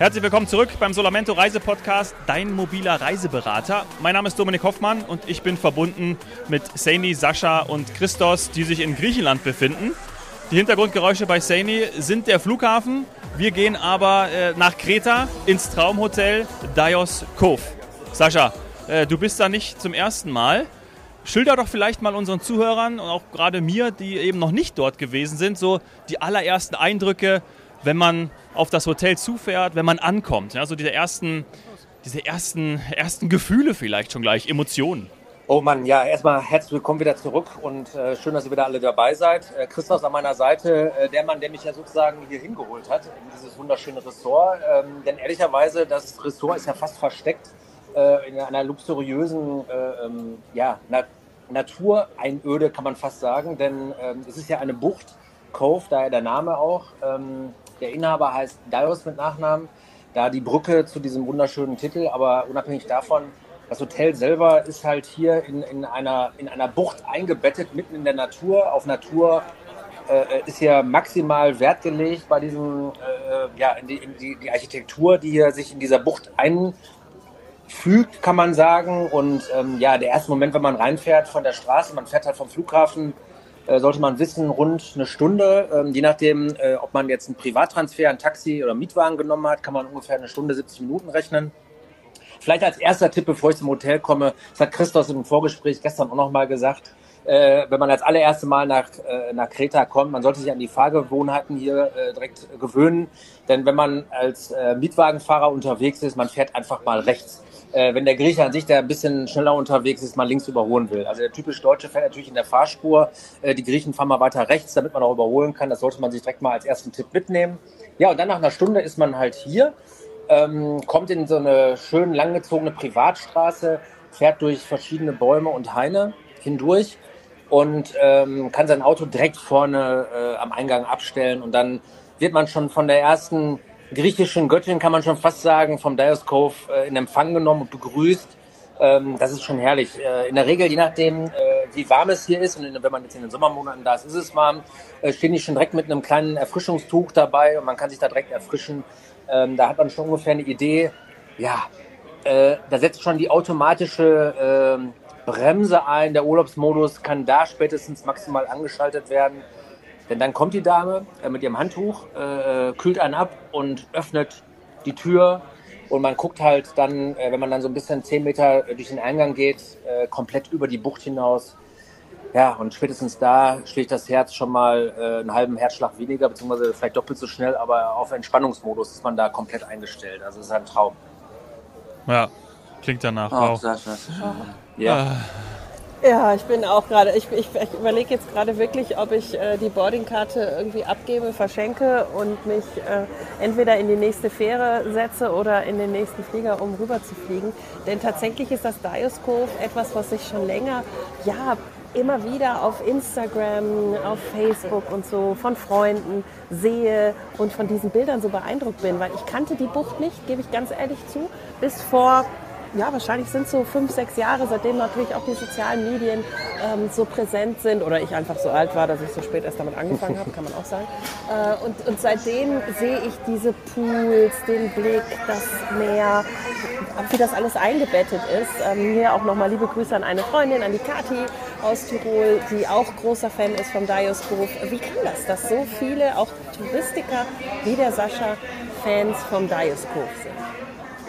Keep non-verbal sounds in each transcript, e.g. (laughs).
Herzlich willkommen zurück beim Solamento Reisepodcast, dein mobiler Reiseberater. Mein Name ist Dominik Hoffmann und ich bin verbunden mit Saini, Sascha und Christos, die sich in Griechenland befinden. Die Hintergrundgeräusche bei Saini sind der Flughafen. Wir gehen aber äh, nach Kreta ins Traumhotel Dios Cove. Sascha, äh, du bist da nicht zum ersten Mal. Schilder doch vielleicht mal unseren Zuhörern und auch gerade mir, die eben noch nicht dort gewesen sind, so die allerersten Eindrücke, wenn man auf das Hotel zufährt, wenn man ankommt. Ja, so diese ersten, diese ersten, ersten Gefühle vielleicht schon gleich, Emotionen. Oh Mann, ja, erstmal herzlich willkommen wieder zurück und äh, schön, dass ihr wieder alle dabei seid. Äh, Christoph an meiner Seite, äh, der Mann, der mich ja sozusagen hier hingeholt hat, in dieses wunderschöne Ressort. Ähm, denn ehrlicherweise, das Ressort ist ja fast versteckt äh, in einer luxuriösen äh, ähm, ja, Na Natureinöde, kann man fast sagen. Denn ähm, es ist ja eine Bucht, Cove, daher der Name auch. Ähm, der Inhaber heißt Dios mit Nachnamen. Da die Brücke zu diesem wunderschönen Titel, aber unabhängig davon, das Hotel selber ist halt hier in, in, einer, in einer Bucht eingebettet, mitten in der Natur. Auf Natur äh, ist hier maximal Wert gelegt bei diesem, äh, ja, in die, in die, die Architektur, die hier sich in dieser Bucht einfügt, kann man sagen. Und ähm, ja, der erste Moment, wenn man reinfährt von der Straße, man fährt halt vom Flughafen sollte man wissen, rund eine Stunde. Ähm, je nachdem, äh, ob man jetzt einen Privattransfer, ein Taxi oder Mietwagen genommen hat, kann man ungefähr eine Stunde, 70 Minuten rechnen. Vielleicht als erster Tipp, bevor ich zum Hotel komme, das hat Christoph im Vorgespräch gestern auch nochmal gesagt, äh, wenn man als allererste Mal nach, äh, nach Kreta kommt, man sollte sich an die Fahrgewohnheiten hier äh, direkt gewöhnen. Denn wenn man als äh, Mietwagenfahrer unterwegs ist, man fährt einfach mal rechts äh, wenn der Grieche an sich, der ein bisschen schneller unterwegs ist, mal links überholen will. Also der typisch Deutsche fährt natürlich in der Fahrspur. Äh, die Griechen fahren mal weiter rechts, damit man auch überholen kann. Das sollte man sich direkt mal als ersten Tipp mitnehmen. Ja, und dann nach einer Stunde ist man halt hier, ähm, kommt in so eine schön langgezogene Privatstraße, fährt durch verschiedene Bäume und Haine hindurch und ähm, kann sein Auto direkt vorne äh, am Eingang abstellen und dann wird man schon von der ersten griechischen Göttin, kann man schon fast sagen, vom Dios Cove äh, in Empfang genommen und begrüßt. Ähm, das ist schon herrlich. Äh, in der Regel, je nachdem, äh, wie warm es hier ist, und wenn man jetzt in den Sommermonaten da ist, ist es warm, stehen die schon direkt mit einem kleinen Erfrischungstuch dabei und man kann sich da direkt erfrischen. Ähm, da hat man schon ungefähr eine Idee. Ja, da setzt schon die automatische ähm, Bremse ein. Der Urlaubsmodus kann da spätestens maximal angeschaltet werden. Denn dann kommt die Dame äh, mit ihrem Handtuch, äh, kühlt einen ab und öffnet die Tür. Und man guckt halt dann, äh, wenn man dann so ein bisschen zehn Meter durch den Eingang geht, äh, komplett über die Bucht hinaus. Ja, und spätestens da schlägt das Herz schon mal äh, einen halben Herzschlag weniger, beziehungsweise vielleicht doppelt so schnell, aber auf Entspannungsmodus ist man da komplett eingestellt. Also es ist ein Traum. Ja, klingt danach. Oh, auch. Ja. Ah. Ja, ich bin auch gerade, ich, ich, ich überlege jetzt gerade wirklich, ob ich äh, die Boardingkarte irgendwie abgebe, verschenke und mich äh, entweder in die nächste Fähre setze oder in den nächsten Flieger, um rüber zu fliegen. Denn tatsächlich ist das Dioscope etwas, was ich schon länger, ja, immer wieder auf Instagram, auf Facebook und so von Freunden sehe und von diesen Bildern so beeindruckt bin, weil ich kannte die Bucht nicht, gebe ich ganz ehrlich zu, bis vor ja, wahrscheinlich sind es so fünf, sechs Jahre, seitdem natürlich auch die sozialen Medien ähm, so präsent sind oder ich einfach so alt war, dass ich so spät erst damit angefangen habe, kann man auch sagen. Äh, und, und seitdem sehe ich diese Pools, den Blick, das Meer, wie das alles eingebettet ist. Ähm, hier auch nochmal liebe Grüße an eine Freundin, an die Kathi aus Tirol, die auch großer Fan ist vom Dioscope. Wie kann das, dass so viele, auch Touristiker wie der Sascha, Fans vom Dioscope sind?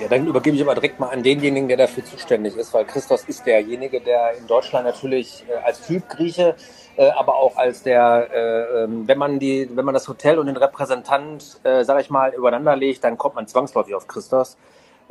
Ja, dann übergebe ich aber direkt mal an denjenigen, der dafür zuständig ist, weil Christos ist derjenige, der in Deutschland natürlich äh, als Typ Grieche, äh, aber auch als der, äh, ähm, wenn man die, wenn man das Hotel und den Repräsentant, äh, sage ich mal, übereinander legt, dann kommt man zwangsläufig auf Christos.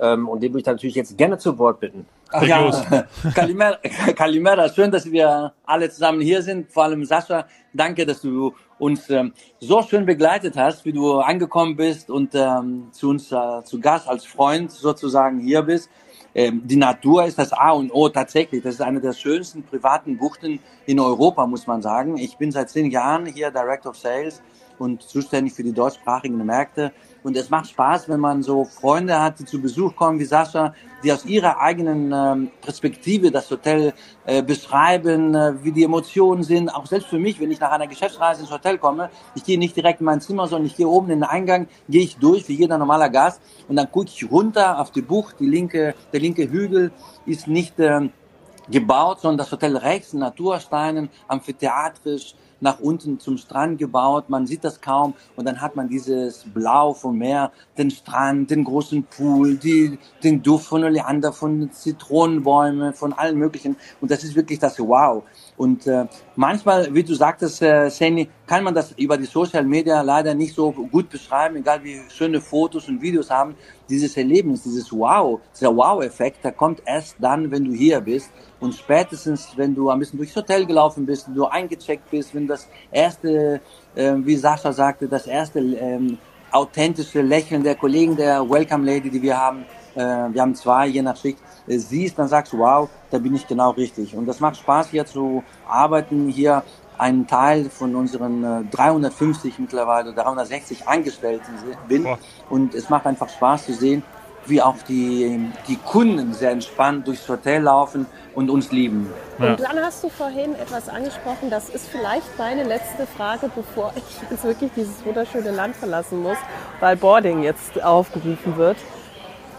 Ähm, und den würde ich natürlich jetzt gerne zu Wort bitten. Ach ja, (laughs) Kalimera, Kalimera, schön, dass wir alle zusammen hier sind. Vor allem Sascha, danke, dass du uns ähm, so schön begleitet hast, wie du angekommen bist und ähm, zu uns äh, zu Gast als Freund sozusagen hier bist. Ähm, die Natur ist das A und O tatsächlich. Das ist eine der schönsten privaten Buchten in Europa, muss man sagen. Ich bin seit zehn Jahren hier Director of Sales und zuständig für die deutschsprachigen Märkte. Und es macht Spaß, wenn man so Freunde hat, die zu Besuch kommen wie Sascha, die aus ihrer eigenen ähm, Perspektive das Hotel äh, beschreiben, äh, wie die Emotionen sind. Auch selbst für mich, wenn ich nach einer Geschäftsreise ins Hotel komme, ich gehe nicht direkt in mein Zimmer, sondern ich gehe oben in den Eingang, gehe ich durch wie jeder normaler Gast und dann gucke ich runter auf die Bucht. Die linke, der linke Hügel ist nicht äh, gebaut, sondern das Hotel rechts, Natursteinen, amphitheatrisch, nach unten zum Strand gebaut. Man sieht das kaum. Und dann hat man dieses Blau vom Meer, den Strand, den großen Pool, die, den Duft von Oleander, von Zitronenbäumen, von allen möglichen. Und das ist wirklich das Wow. Und äh, manchmal, wie du sagtest, äh, Seni, kann man das über die Social Media leider nicht so gut beschreiben, egal wie schöne Fotos und Videos haben. Dieses Erlebnis, dieses Wow, dieser Wow-Effekt, der kommt erst dann, wenn du hier bist. Und spätestens, wenn du ein bisschen durchs Hotel gelaufen bist, wenn du eingecheckt bist, wenn das erste, äh, wie Sascha sagte, das erste ähm, authentische Lächeln der Kollegen der Welcome Lady, die wir haben, äh, wir haben zwei je nach Schicht, äh, siehst, dann sagst du, wow, da bin ich genau richtig. Und das macht Spaß hier zu arbeiten, hier ein Teil von unseren 350 äh, mittlerweile, 360 Angestellten bin. Und es macht einfach Spaß zu sehen, wie auch die, die Kunden sehr entspannt durchs Hotel laufen und uns lieben. Ja. Und dann hast du vorhin etwas angesprochen, das ist vielleicht meine letzte Frage, bevor (laughs) ich jetzt wirklich dieses wunderschöne Land verlassen muss, weil Boarding jetzt aufgerufen wird.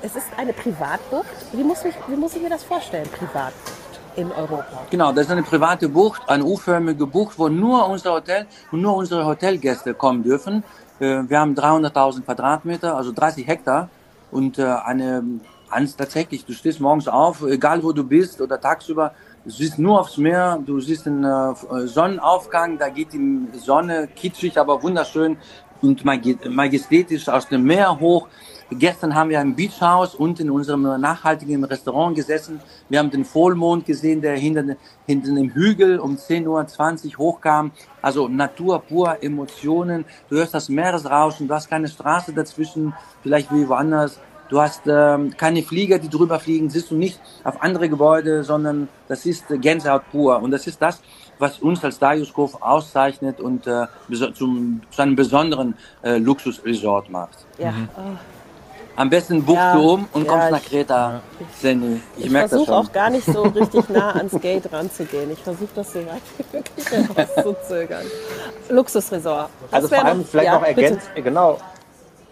Es ist eine Privatbucht. Wie muss, ich, wie muss ich mir das vorstellen, Privatbucht? in Europa. Genau, das ist eine private Bucht, eine U-förmige Bucht, wo nur unser Hotel und nur unsere Hotelgäste kommen dürfen. Äh, wir haben 300.000 Quadratmeter, also 30 Hektar und äh, eine eins tatsächlich, du stehst morgens auf, egal wo du bist oder tagsüber, du siehst nur aufs Meer, du siehst den äh, Sonnenaufgang, da geht die Sonne kitschig, aber wunderschön und majestätisch aus dem Meer hoch. Gestern haben wir im Beachhaus und in unserem nachhaltigen Restaurant gesessen. Wir haben den Vollmond gesehen, der hinter, hinter dem Hügel um 10.20 Uhr hochkam. Also Natur pur, Emotionen. Du hörst das Meeresrauschen, du hast keine Straße dazwischen, vielleicht wie woanders. Du hast ähm, keine Flieger, die drüber fliegen, siehst du nicht auf andere Gebäude, sondern das ist Gänsehaut pur. Und das ist das, was uns als Dariuskov auszeichnet und äh, zum, zu einem besonderen äh, Luxusresort macht. Ja. Mhm. Oh. Am besten buchst ja, du um und kommst ja, nach Kreta, Sandy. Ich, ich versuche auch gar nicht so richtig nah ans Gate ranzugehen. Ich versuche das so weit wie möglich herauszuzögern. Luxusresort. Das also vor allem noch, vielleicht ja, noch ergänzt, genau.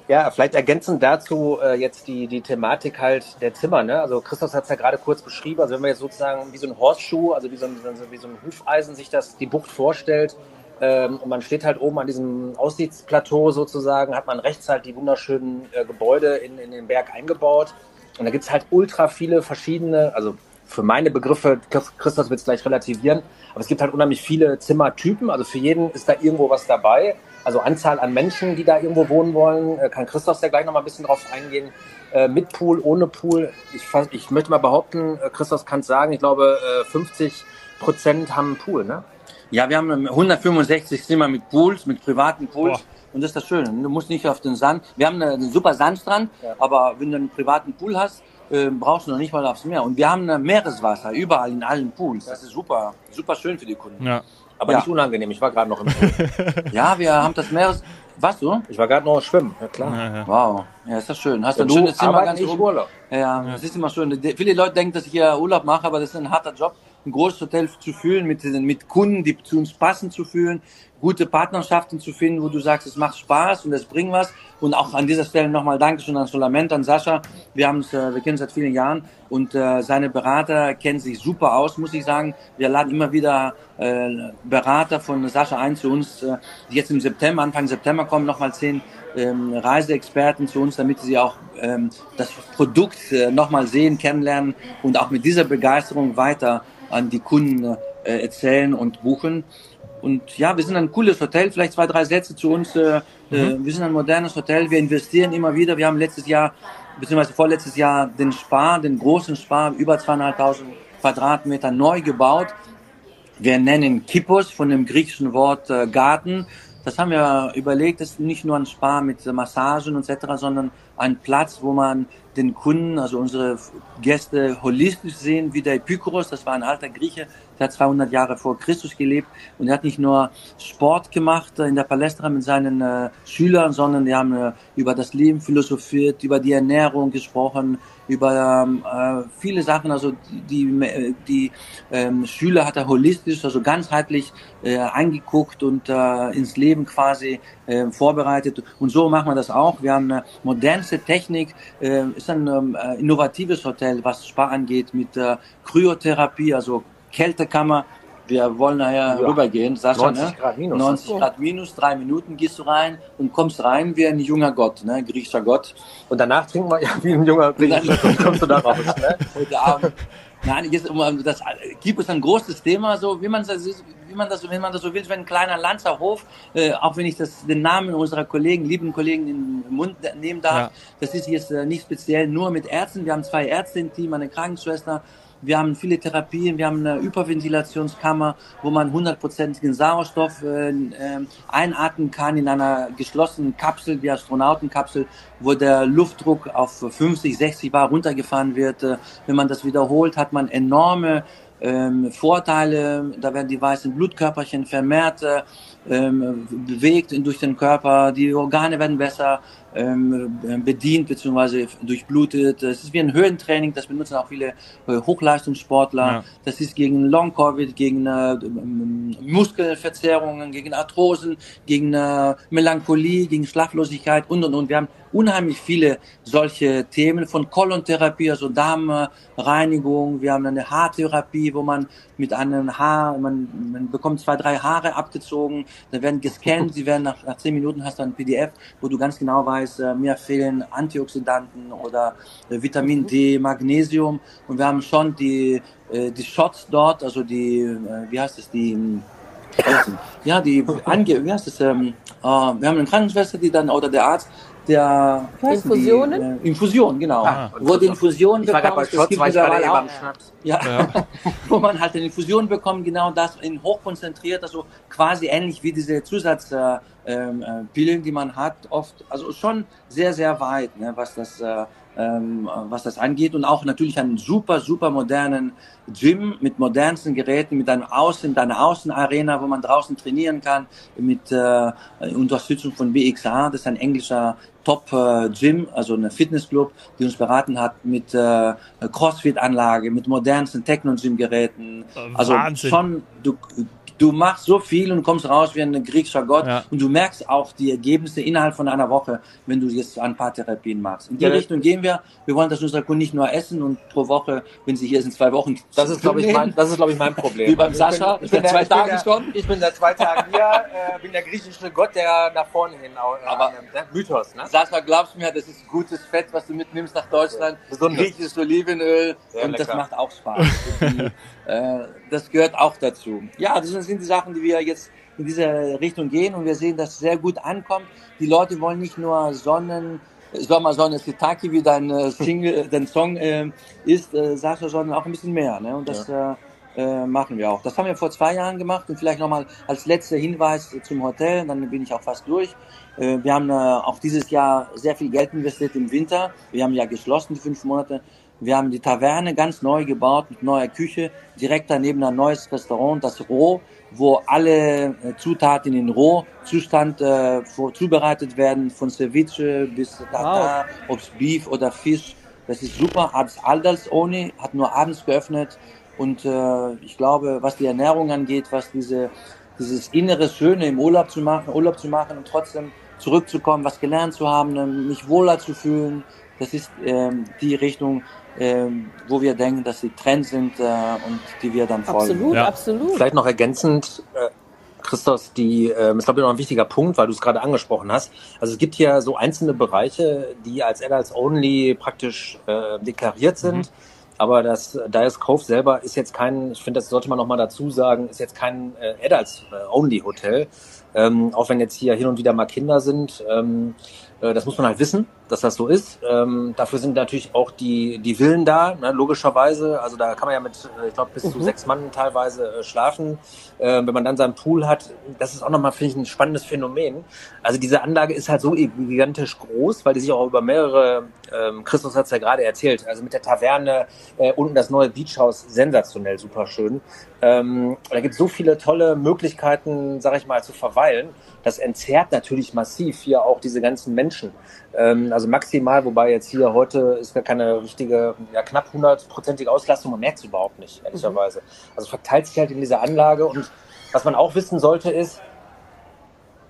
Ja, vielleicht ergänzend dazu äh, jetzt die, die Thematik halt der Zimmer. Ne? Also Christoph hat es ja gerade kurz beschrieben. Also wenn man jetzt sozusagen wie so ein Horseschuh, also wie so ein, wie so ein Hufeisen sich das die Bucht vorstellt, ähm, und man steht halt oben an diesem Aussichtsplateau sozusagen, hat man rechts halt die wunderschönen äh, Gebäude in, in den Berg eingebaut. Und da gibt es halt ultra viele verschiedene, also für meine Begriffe, Christoph wird es gleich relativieren, aber es gibt halt unheimlich viele Zimmertypen. Also für jeden ist da irgendwo was dabei. Also Anzahl an Menschen, die da irgendwo wohnen wollen, äh, kann Christoph ja gleich noch mal ein bisschen drauf eingehen. Äh, mit Pool, ohne Pool. Ich, ich möchte mal behaupten, äh, Christoph kann es sagen, ich glaube 50 Prozent haben einen Pool, ne? Ja, wir haben 165 Zimmer mit Pools, mit privaten Pools. Boah. Und das ist das Schöne. Du musst nicht auf den Sand. Wir haben einen super Sandstrand, ja. aber wenn du einen privaten Pool hast, äh, brauchst du noch nicht mal aufs Meer. Und wir haben Meereswasser überall in allen Pools. Das ist super, super schön für die Kunden. Ja. Aber ja. nicht unangenehm. Ich war gerade noch im Pool. (laughs) ja, wir haben das Meeres. Was du? Ich war gerade noch schwimmen. Ja klar. Ja, ja. Wow, ja, ist das schön. Hast du ein schönes Zimmer ganz oben? Urlaub. Ja, das ist immer schön. Viele Leute denken, dass ich hier Urlaub mache, aber das ist ein harter Job ein großes Hotel zu fühlen, mit, mit Kunden, die zu uns passen zu fühlen, gute Partnerschaften zu finden, wo du sagst, es macht Spaß und es bringt was. Und auch an dieser Stelle nochmal Dankeschön an Solament, an Sascha. Wir haben es, äh, wir kennen seit vielen Jahren und äh, seine Berater kennen sich super aus, muss ich sagen. Wir laden immer wieder äh, Berater von Sascha ein zu uns, äh, die jetzt im September, Anfang September kommen, nochmal zehn ähm, Reiseexperten zu uns, damit sie auch ähm, das Produkt äh, nochmal sehen, kennenlernen und auch mit dieser Begeisterung weiter an die Kunden äh, erzählen und buchen. Und ja, wir sind ein cooles Hotel, vielleicht zwei, drei Sätze zu uns. Äh, äh, mhm. Wir sind ein modernes Hotel, wir investieren immer wieder. Wir haben letztes Jahr, beziehungsweise vorletztes Jahr, den Spar, den großen Spar, über zweieinhalbtausend Quadratmeter neu gebaut. Wir nennen Kippos von dem griechischen Wort äh, Garten. Das haben wir überlegt, ist nicht nur ein Spar mit Massagen etc., sondern ein Platz, wo man den Kunden, also unsere Gäste holistisch sehen, wie der Epikuros, das war ein alter Grieche, der hat 200 Jahre vor Christus gelebt und er hat nicht nur Sport gemacht in der Palästra mit seinen äh, Schülern, sondern die haben äh, über das Leben philosophiert, über die Ernährung gesprochen, über ähm, äh, viele Sachen. Also die, die, ähm, Schüler hat er holistisch, also ganzheitlich äh, angeguckt und äh, ins Leben quasi äh, vorbereitet. Und so machen wir das auch. Wir haben eine modernste Technik, äh, ist ein ähm, äh, innovatives Hotel, was Spa angeht, mit äh, Kryotherapie, also Kältekammer. Wir wollen nachher ja. rübergehen, Sascha, 90 ne? Grad minus. 90 Grad minus, drei Minuten gehst du rein und kommst rein wie ein junger Gott, ne? griechischer Gott. Und danach trinken wir ja wie ein junger griechischer (laughs) Gott, kommst du da raus. Ne? Heute Abend. Nein, jetzt, das gibt es ein großes Thema, so wie man das, wie man das, wenn man das so will, wenn ein kleiner Lanzerhof, äh, auch wenn ich das den Namen unserer Kollegen, lieben Kollegen in den Mund nehmen darf, ja. das ist jetzt äh, nicht speziell nur mit Ärzten. Wir haben zwei Ärzte im Team, eine Krankenschwester, wir haben viele Therapien, wir haben eine Überventilationskammer, wo man hundertprozentigen Sauerstoff äh, äh, einatmen kann in einer geschlossenen Kapsel, die Astronautenkapsel, wo der Luftdruck auf 50, 60 Bar runtergefahren wird. Äh, wenn man das wiederholt, hat man enorme ähm, Vorteile. Da werden die weißen Blutkörperchen vermehrt ähm, bewegt durch den Körper, die Organe werden besser bedient bzw. durchblutet. Es ist wie ein Höhentraining, das benutzen auch viele äh, Hochleistungssportler. Ja. Das ist gegen Long-Covid, gegen äh, Muskelverzerrungen, gegen Arthrosen, gegen äh, Melancholie, gegen Schlaflosigkeit und und und. Wir haben unheimlich viele solche Themen von Kolontherapie, also Darmreinigung. Wir haben eine Haartherapie, wo man mit einem Haar, man, man bekommt zwei, drei Haare abgezogen, dann werden gescannt, sie werden nach, nach zehn Minuten hast du ein PDF, wo du ganz genau weißt, äh, mir fehlen Antioxidanten oder äh, Vitamin D, Magnesium und wir haben schon die, äh, die Shots dort, also die, äh, wie heißt es, die, ja, die, ange, wie heißt es, ähm, äh, wir haben eine Krankenschwester, die dann, oder der Arzt, der Infusionen? Die, äh, Infusion, genau. Ah, wo die Infusion bekommt, das gibt mittlerweile auch, ja, ja. (laughs) wo man halt eine Infusion bekommt, genau das in hochkonzentriert, also quasi ähnlich wie diese Zusatzpillen, äh, ähm, äh, die man hat, oft, also schon sehr, sehr weit, ne, was das äh, ähm, was das angeht und auch natürlich einen super, super modernen Gym mit modernsten Geräten, mit einem Außen, mit einer Außenarena, wo man draußen trainieren kann, mit äh, Unterstützung von BXA, das ist ein englischer Top äh, Gym, also eine Fitnessclub, die uns beraten hat mit äh, Crossfit-Anlage, mit modernsten Techno-Gym-Geräten. Also schon, du, du machst so viel und kommst raus wie ein griechischer Gott ja. und du merkst auch die Ergebnisse innerhalb von einer Woche, wenn du jetzt ein paar Therapien machst. In die ja. Richtung gehen wir. Wir wollen, dass unsere Kunden nicht nur essen und pro Woche, wenn sie hier sind, zwei Wochen. Das ist, glaube ich, mein, das ist, glaube ich, mein Problem. Wie beim Sascha. Ich bin, ich bin zwei Tage schon. Ich bin seit zwei Tagen hier, äh, bin der griechische Gott, der nach vorne hin äh, Aber äh, Mythos, ne? Sascha, glaubst du mir, das ist gutes Fett, was du mitnimmst nach Deutschland. Ja. Griechisches Olivenöl. Sehr und lecker. das macht auch Spaß. (laughs) äh, das gehört auch dazu. Ja, das sind die Sachen, die wir jetzt in diese Richtung gehen und wir sehen, dass es sehr gut ankommt. Die Leute wollen nicht nur Sonnen, Sommer, Sonne, Sitaki, wie dein äh, Single, dein Song äh, ist, äh, Sascha, sondern auch ein bisschen mehr. Ne? Und das ja. äh, äh, machen wir auch. Das haben wir vor zwei Jahren gemacht und vielleicht nochmal als letzter Hinweis zum Hotel, dann bin ich auch fast durch. Äh, wir haben äh, auch dieses Jahr sehr viel Geld investiert im Winter. Wir haben ja geschlossen die fünf Monate. Wir haben die Taverne ganz neu gebaut mit neuer Küche, direkt daneben ein neues Restaurant, das Roh, wo alle äh, Zutaten in Rohzustand äh, vor, zubereitet werden, von Ceviche bis Tartar, wow. ob's Beef oder Fisch. Das ist super, hat all das ohne, hat nur abends geöffnet und äh, ich glaube, was die Ernährung angeht, was diese, dieses innere Schöne im Urlaub zu machen, Urlaub zu machen und trotzdem zurückzukommen, was gelernt zu haben, mich wohler zu fühlen, das ist ähm, die Richtung, wo wir denken, dass sie Trend sind äh, und die wir dann folgen. Absolut, ja. absolut. Vielleicht noch ergänzend, äh, Christos, die äh, ist glaube ich noch ein wichtiger Punkt, weil du es gerade angesprochen hast. Also es gibt hier so einzelne Bereiche, die als Adults Only praktisch äh, deklariert sind. Mhm. Aber das Dias Cove selber ist jetzt kein, ich finde, das sollte man noch mal dazu sagen, ist jetzt kein äh, Adults Only Hotel. Ähm, auch wenn jetzt hier hin und wieder mal Kinder sind, ähm, äh, das muss man halt wissen. Dass das so ist. Ähm, dafür sind natürlich auch die, die Villen da, ne, logischerweise. Also da kann man ja mit, äh, ich glaube, bis mhm. zu sechs Mann teilweise äh, schlafen. Äh, wenn man dann seinen Pool hat, das ist auch nochmal, finde ich, ein spannendes Phänomen. Also diese Anlage ist halt so gigantisch groß, weil die sich auch über mehrere, ähm, Christus hat es ja gerade erzählt, also mit der Taverne, äh, unten das neue Beachhaus, sensationell, super schön. Ähm, da gibt es so viele tolle Möglichkeiten, sag ich mal, zu verweilen. Das entzerrt natürlich massiv hier auch diese ganzen Menschen. Ähm, also maximal, wobei jetzt hier heute ist gar keine richtige, ja knapp hundertprozentige Auslastung, man merkt es überhaupt nicht, ehrlicherweise. Mhm. Also verteilt sich halt in dieser Anlage und was man auch wissen sollte ist,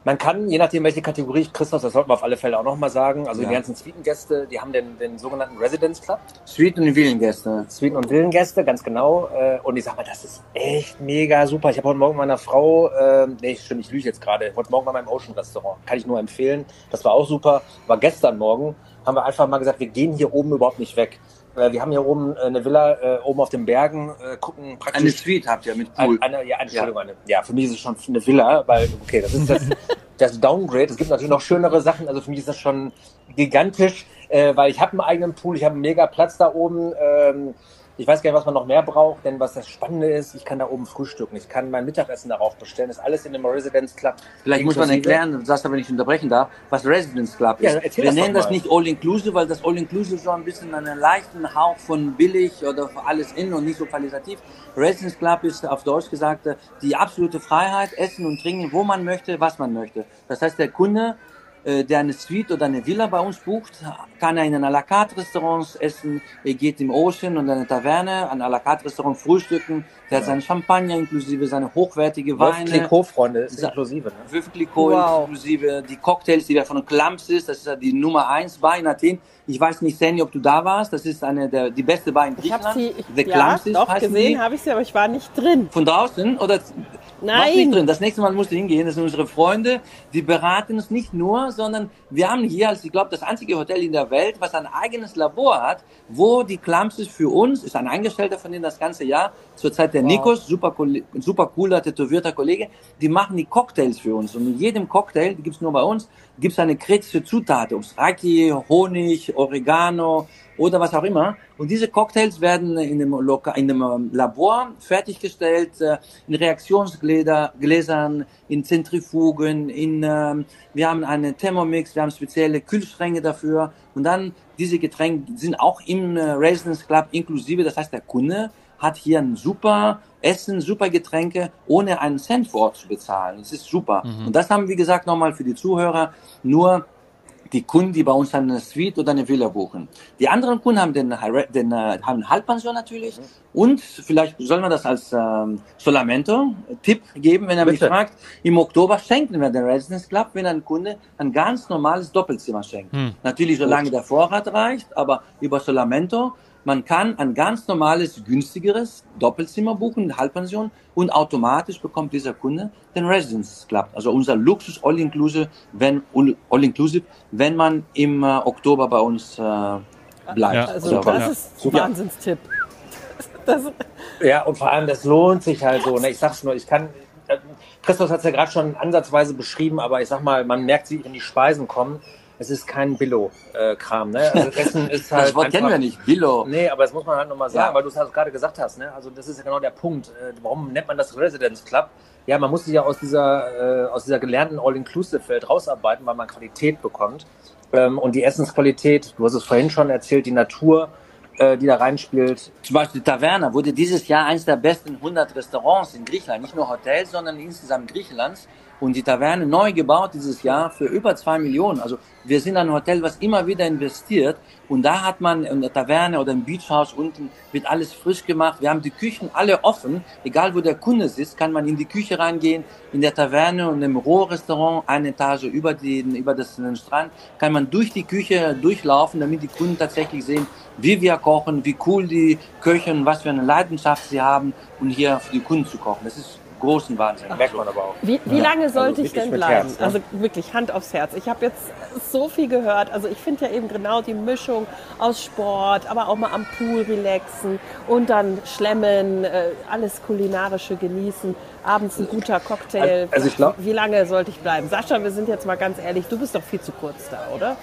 man kann, je nachdem, welche Kategorie, Christoph, das sollten wir auf alle Fälle auch nochmal sagen, also ja. die ganzen Suitengäste, die haben den, den sogenannten Residence Club. Suiten- und Villengäste. Suiten- und Villengäste, ganz genau. Äh, und ich sag mal, das ist echt mega super. Ich habe heute Morgen meiner Frau, äh, nee, stimmt, ich lüge jetzt gerade, heute Morgen bei meinem Ocean Restaurant. Kann ich nur empfehlen. Das war auch super. War gestern Morgen, haben wir einfach mal gesagt, wir gehen hier oben überhaupt nicht weg. Äh, wir haben hier oben äh, eine Villa äh, oben auf den Bergen, äh, gucken praktisch. Eine Suite habt ihr mit Pool. Eine, ja, Entschuldigung, ja. Eine, ja, für mich ist es schon eine Villa, weil, okay, das ist das, (laughs) das Downgrade. Es gibt natürlich noch schönere Sachen, also für mich ist das schon gigantisch, äh, weil ich habe einen eigenen Pool, ich habe einen mega Platz da oben. Ich weiß gar nicht, was man noch mehr braucht, denn was das Spannende ist, ich kann da oben frühstücken, ich kann mein Mittagessen darauf bestellen, das ist alles in dem Residence Club. Vielleicht muss man erklären, du sagst aber nicht unterbrechen darf, was Residence Club ist. Ja, Wir nennen das nicht All-Inclusive, weil das All-Inclusive so ein bisschen einen leichten Hauch von billig oder alles in und nicht so qualitativ. Residence Club ist auf Deutsch gesagt die absolute Freiheit, essen und trinken, wo man möchte, was man möchte. Das heißt, der Kunde der eine Suite oder eine Villa bei uns bucht, kann er in ein à la carte Restaurants essen, er geht im Ocean und eine Taverne, ein à la carte Restaurant frühstücken, der hat seine Champagner inklusive, seine hochwertige Weine. Clicquot, Freunde, ist inklusive. Ne? Clicquot wow. inklusive, die Cocktails, die wir von Klamps ist, das ist ja die Nummer eins Bar in Athen. Ich weiß nicht, Sandy, ob du da warst. Das ist eine der die beste Bar in Griechenland. Ich habe sie, The ja, doch gesehen, habe ich sie, aber ich war nicht drin. Von draußen oder Nein. nicht drin. Das nächste Mal musst du hingehen. Das sind unsere Freunde. Die beraten uns nicht nur, sondern wir haben hier, als ich glaube, das einzige Hotel in der Welt, was ein eigenes Labor hat, wo die Klampses für uns, ist ein Angestellter von denen das ganze Jahr, zurzeit der wow. Nikos, super, super cooler, tätowierter Kollege, die machen die Cocktails für uns. Und in jedem Cocktail, die gibt's nur bei uns, gibt's eine kritische Zutat, ob es Raki, Honig, Oregano, oder was auch immer. Und diese Cocktails werden in dem, Loka in dem ähm, Labor fertiggestellt, äh, in Reaktionsgläsern, in Zentrifugen, in, äh, wir haben einen Thermomix, wir haben spezielle Kühlschränke dafür. Und dann diese Getränke sind auch im äh, Residence Club inklusive. Das heißt, der Kunde hat hier ein super Essen, super Getränke, ohne einen Cent vor Ort zu bezahlen. Das ist super. Mhm. Und das haben, wie gesagt, nochmal für die Zuhörer nur die Kunden, die bei uns eine Suite oder eine Villa buchen. Die anderen Kunden haben den, den äh, haben Halbpension natürlich mhm. und vielleicht soll man das als ähm, Solamento-Tipp geben, wenn er Bitte. mich fragt. Im Oktober schenken wir den Residence Club, wenn ein Kunde ein ganz normales Doppelzimmer schenkt. Hm. Natürlich, solange der Vorrat reicht, aber über Solamento man kann ein ganz normales, günstigeres Doppelzimmer buchen, Halbpension, und automatisch bekommt dieser Kunde den Residence Club, also unser Luxus All-Inclusive, wenn, All-Inclusive, wenn man im äh, Oktober bei uns äh, bleibt. Ja, also das ist ein Wahnsinnstipp. (laughs) Das ja, und vor allem, das lohnt sich halt so. Ne? Ich sag's nur, ich kann, äh, Christoph hat es ja gerade schon ansatzweise beschrieben, aber ich sag mal, man merkt, wie wenn die Speisen kommen, es ist kein Billo-Kram. Ne? Also Essen (laughs) ist halt. das Wort kennen wir nicht, Billo. Nee, aber das muss man halt nochmal sagen, ja. weil du es halt gerade gesagt hast. Ne? Also das ist ja genau der Punkt. Äh, warum nennt man das Residence Club? Ja, man muss sich ja aus dieser, äh, aus dieser gelernten All-Inclusive-Welt rausarbeiten, weil man Qualität bekommt. Ähm, und die Essensqualität, du hast es vorhin schon erzählt, die Natur, äh, die da reinspielt. Zum Beispiel Taverna wurde dieses Jahr eines der besten 100 Restaurants in Griechenland, nicht nur Hotels, sondern insgesamt Griechenlands und die Taverne neu gebaut dieses Jahr für über zwei Millionen. Also wir sind ein Hotel, was immer wieder investiert und da hat man in der Taverne oder im Beachhaus unten wird alles frisch gemacht. Wir haben die Küchen alle offen, egal wo der Kunde sitzt, kann man in die Küche reingehen. In der Taverne und im Rohrrestaurant, eine Etage über den über das, den Strand, kann man durch die Küche durchlaufen, damit die Kunden tatsächlich sehen, wie wir kochen, wie cool die Köche und was für eine Leidenschaft sie haben, um hier für die Kunden zu kochen. Das ist großen Wahnsinn. Merkt man aber auch. Wie, wie lange also sollte also ich denn bleiben? Herz, ne? Also wirklich Hand aufs Herz. Ich habe jetzt so viel gehört. Also ich finde ja eben genau die Mischung aus Sport, aber auch mal am Pool relaxen und dann schlemmen, äh, alles kulinarische genießen, abends ein guter Cocktail. Also ich glaub, wie lange sollte ich bleiben? Sascha, wir sind jetzt mal ganz ehrlich, du bist doch viel zu kurz da, oder?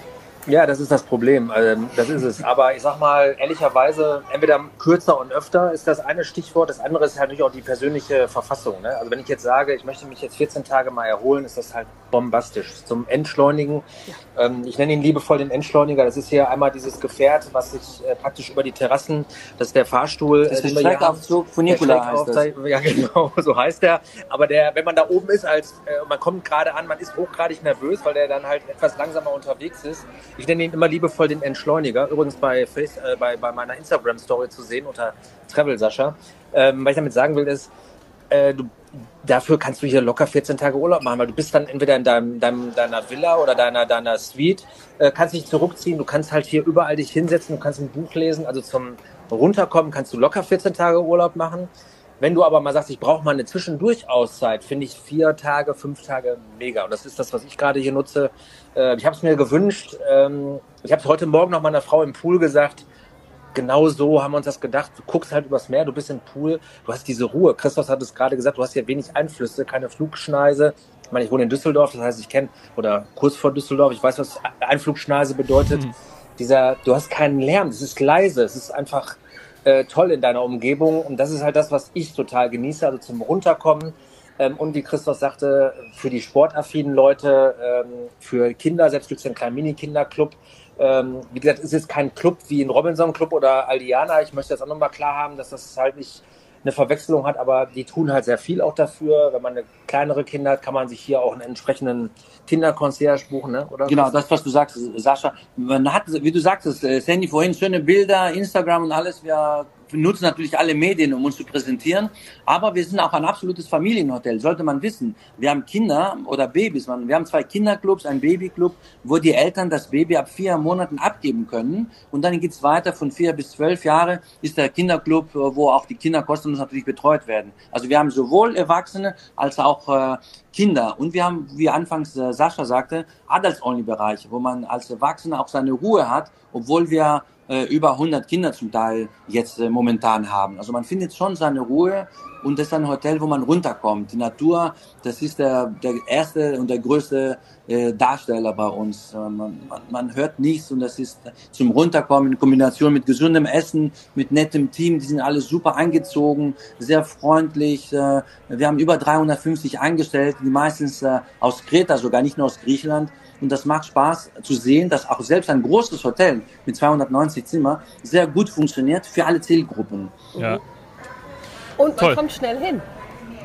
Ja, das ist das Problem. Ähm, das ist es. Aber ich sag mal, ehrlicherweise, entweder kürzer und öfter ist das eine Stichwort. Das andere ist halt natürlich auch die persönliche Verfassung. Ne? Also wenn ich jetzt sage, ich möchte mich jetzt 14 Tage mal erholen, ist das halt bombastisch. Zum Entschleunigen. Ja. Ähm, ich nenne ihn liebevoll den Entschleuniger. Das ist hier einmal dieses Gefährt, was sich äh, praktisch über die Terrassen, das ist der Fahrstuhl. Das ist der Schreckaufzug von Nikola heißt das. (laughs) Ja, genau, so heißt der. Aber der, wenn man da oben ist, als äh, man kommt gerade an, man ist hochgradig nervös, weil der dann halt etwas langsamer unterwegs ist. Ich nenne ihn immer liebevoll den Entschleuniger. Übrigens bei, Face, äh, bei, bei meiner Instagram-Story zu sehen unter Travel Sascha. Ähm, was ich damit sagen will, ist, äh, du, dafür kannst du hier locker 14 Tage Urlaub machen, weil du bist dann entweder in deinem, deinem, deiner Villa oder deiner, deiner Suite, äh, kannst dich zurückziehen, du kannst halt hier überall dich hinsetzen, du kannst ein Buch lesen, also zum Runterkommen kannst du locker 14 Tage Urlaub machen. Wenn du aber mal sagst, ich brauche mal eine Zwischendurch-Auszeit, finde ich vier Tage, fünf Tage mega. Und das ist das, was ich gerade hier nutze. Äh, ich habe es mir gewünscht. Ähm, ich habe es heute Morgen noch meiner Frau im Pool gesagt. Genau so haben wir uns das gedacht. Du guckst halt übers Meer, du bist im Pool, du hast diese Ruhe. Christoph hat es gerade gesagt, du hast hier wenig Einflüsse, keine Flugschneise. Ich meine, ich wohne in Düsseldorf, das heißt, ich kenne, oder kurz vor Düsseldorf, ich weiß, was Einflugschneise bedeutet. Mhm. Dieser, du hast keinen Lärm, es ist leise, es ist einfach, äh, toll in deiner Umgebung. Und das ist halt das, was ich total genieße, also zum Runterkommen. Ähm, und wie Christoph sagte, für die sportaffinen Leute, ähm, für Kinder, selbst gibt es einen kleinen Mini-Kinderclub. Ähm, wie gesagt, es ist jetzt kein Club wie ein Robinson Club oder Aldiana. Ich möchte jetzt auch nochmal klar haben, dass das halt nicht eine Verwechslung hat, aber die tun halt sehr viel auch dafür. Wenn man eine kleinere Kinder hat, kann man sich hier auch einen entsprechenden Kinderconcierge buchen, ne? oder? Genau, das, was du sagst, Sascha. Man hat, wie du sagtest, äh, Sandy vorhin, schöne Bilder, Instagram und alles. Wir nutzen natürlich alle Medien, um uns zu präsentieren. Aber wir sind auch ein absolutes Familienhotel, sollte man wissen. Wir haben Kinder oder Babys. Wir haben zwei Kinderclubs, einen Babyclub, wo die Eltern das Baby ab vier Monaten abgeben können. Und dann geht's weiter von vier bis zwölf Jahre ist der Kinderclub, wo auch die Kinder kostenlos natürlich betreut werden. Also wir haben sowohl Erwachsene als auch äh, Kinder. Und wir haben, wie anfangs äh, Sascha sagte, Adults-Only-Bereiche, wo man als Erwachsener auch seine Ruhe hat, obwohl wir äh, über 100 Kinder zum Teil jetzt äh, momentan haben. Also man findet schon seine Ruhe und das ist ein Hotel, wo man runterkommt. Die Natur, das ist der, der erste und der größte äh, Darsteller bei uns. Äh, man, man, man hört nichts und das ist zum Runterkommen in Kombination mit gesundem Essen, mit nettem Team. Die sind alle super angezogen, sehr freundlich. Äh, wir haben über 350 Angestellte, die meistens äh, aus Kreta, sogar nicht nur aus Griechenland. Und das macht Spaß zu sehen, dass auch selbst ein großes Hotel mit 290 Zimmer sehr gut funktioniert für alle Zielgruppen. Ja. Und man Toll. kommt schnell hin.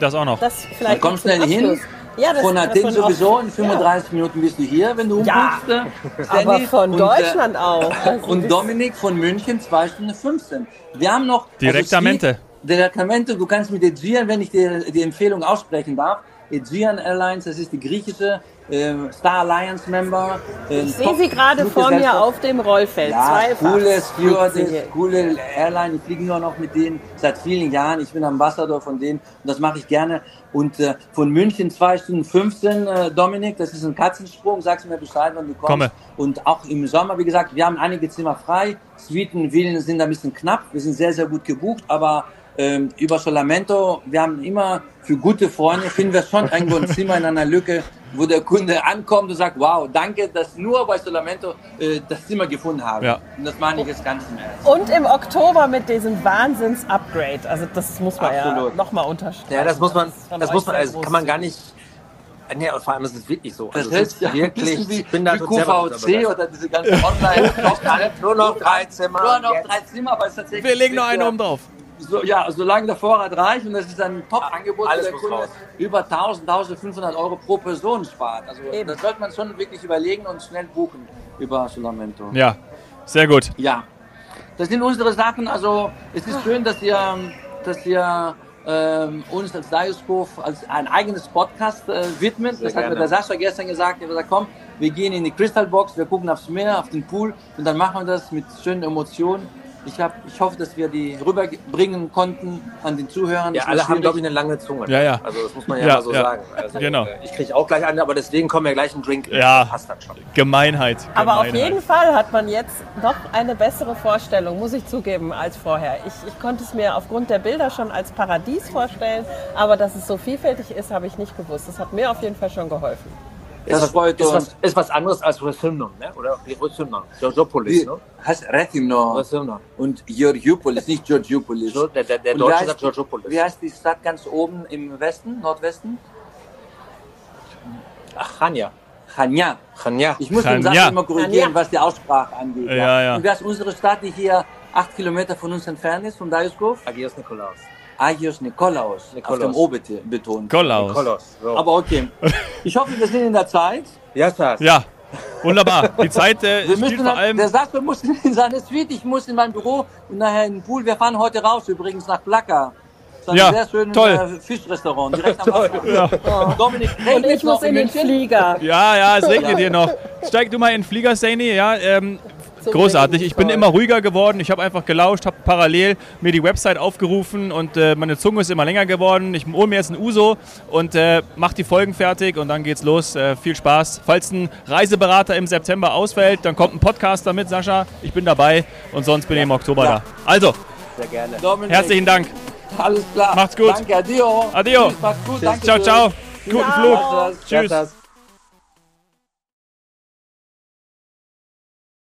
Das auch noch. Das vielleicht man kommt schnell hin. Ja, von Athen sowieso, in 35 ja. Minuten bist du hier, wenn du umbuchst. Ja, aber von und, äh, Deutschland auch. (laughs) Also und Dominik von München 2 Stunden 15. Wir haben noch... Direktamente. Also Direktamente, du kannst mit Aegean, wenn ich dir die Empfehlung aussprechen darf, Aegean Airlines, das ist die griechische äh, Star Alliance Member. Äh, ich sehe sie gerade vor mir auf dem Rollfeld. Ja, coole Stewardess, coole Airline. Ich fliege nur noch mit denen seit vielen Jahren. Ich bin Ambassador von denen und das mache ich gerne. Und äh, von München 2 Stunden 15, äh, Dominik, das ist ein Katzensprung. Sagst du mir Bescheid, wenn du kommst. Komme. Und auch im Sommer, wie gesagt, wir haben einige Zimmer frei. Suiten, Villen sind ein bisschen knapp. Wir sind sehr, sehr gut gebucht, aber ähm, über Solamento, wir haben immer für gute Freunde, finden wir schon irgendwo ein Zimmer in einer Lücke, wo der Kunde ankommt und sagt, wow, danke, dass nur bei Solamento äh, das Zimmer gefunden haben. Ja. Und das meine ich jetzt ganz im Ernst. Und im Oktober mit diesem Wahnsinns-Upgrade. Also das muss man Absolut. ja nochmal unterstreichen. Ja, das muss man, das, das muss man, also kann man gar nicht Nee, und vor allem ist es wirklich so. Also das ist ja wirklich, wie, ich bin da wie QVC oder diese ganze Online. (laughs) nur noch drei Zimmer. Nur noch drei Zimmer, aber es tatsächlich. Wir legen noch einen oben drauf so, ja, solange der Vorrat reicht und das ist ein Top-Angebot, wo der Kunde raus. über 1000, 1500 Euro pro Person spart. Also Eben. das sollte man schon wirklich überlegen und schnell buchen über Solamento. Ja, sehr gut. Ja, das sind unsere Sachen. Also es ist schön, dass ihr, dass ihr ähm, uns als Dioscope als ein eigenes Podcast äh, widmet. Sehr das gerne. hat mir der Sascha gestern gesagt. Er hat gesagt, komm, wir gehen in die Crystal Box, wir gucken aufs Meer, auf den Pool und dann machen wir das mit schönen Emotionen. Ich, hab, ich hoffe, dass wir die rüberbringen konnten an den Zuhörern. Ja, alle haben, glaube ich, eine lange Zunge. Ja, ja. Also das muss man ja, ja mal so ja. sagen. Also, genau. Äh, ich kriege auch gleich eine, aber deswegen kommen wir gleich einen Drink. Ja, passt dann schon. Gemeinheit, Gemeinheit. Aber auf jeden Fall hat man jetzt noch eine bessere Vorstellung, muss ich zugeben, als vorher. Ich, ich konnte es mir aufgrund der Bilder schon als Paradies vorstellen, aber dass es so vielfältig ist, habe ich nicht gewusst. Das hat mir auf jeden Fall schon geholfen. Das ist, freut ist, was, ist was anderes als Rethymnon, ne? oder? Rethymnon, Georgiopolis, ne? Heißt Rethymnon. Rethymnon. Und Georgiopolis, nicht Georgiopolis. Der, der, der Deutsche sagt Georgiopolis. Wie heißt die Stadt ganz oben im Westen, Nordwesten? Ach, Chania. Chania. Chania. Ich muss den Satz immer korrigieren, Chania. was die Aussprache angeht. Ja, ja. ja. Und wer ist unsere Stadt, die hier acht Kilometer von uns entfernt ist, von Dajuskov? Agios Nikolaus. Agios Nikolaus, Nikolaus. auf dem O betont. Nikolaus. Nikolaus. So. Aber okay. Ich hoffe, wir sind in der Zeit. Ja, Schatz. Ja. Wunderbar. Die Zeit äh, wir müssen, vor allem. Der sagt, wir müssen in seine Suite, ich muss in mein Büro und nachher in den Pool. Wir fahren heute raus, übrigens nach Plaka. Das ist ja, ein sehr schönes toll. Äh, Fischrestaurant, direkt am (laughs) Wasser. Ja. Oh. Dominik, und ich muss in den Flieger. Ja, ja, es regnet ja. hier noch. Steig du mal in den Flieger, Saini. Ja, ähm, Großartig. Ich bin immer ruhiger geworden. Ich habe einfach gelauscht, habe parallel mir die Website aufgerufen und äh, meine Zunge ist immer länger geworden. Ich hole mir jetzt ein Uso und äh, mache die Folgen fertig und dann geht's los. Äh, viel Spaß. Falls ein Reiseberater im September ausfällt, dann kommt ein Podcast damit, Sascha. Ich bin dabei und sonst bin ich im Oktober ja. da. Also, sehr gerne. Dominik. Herzlichen Dank. Alles klar. Macht's gut. Danke, adio. Adio. Macht's gut. Danke ciao, ciao. Guten Flug. Tschüss.